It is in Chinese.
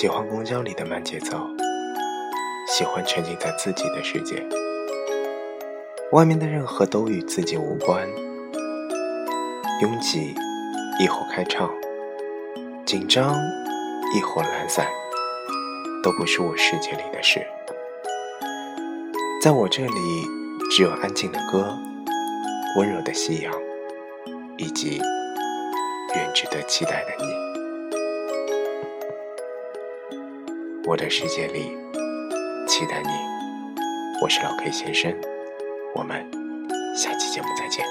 喜欢公交里的慢节奏，喜欢沉浸在自己的世界，外面的任何都与自己无关。拥挤亦或开唱，紧张亦或懒散，都不是我世界里的事。在我这里，只有安静的歌，温柔的夕阳，以及远值得期待的你。我的世界里，期待你。我是老 K 先生，我们下期节目再见。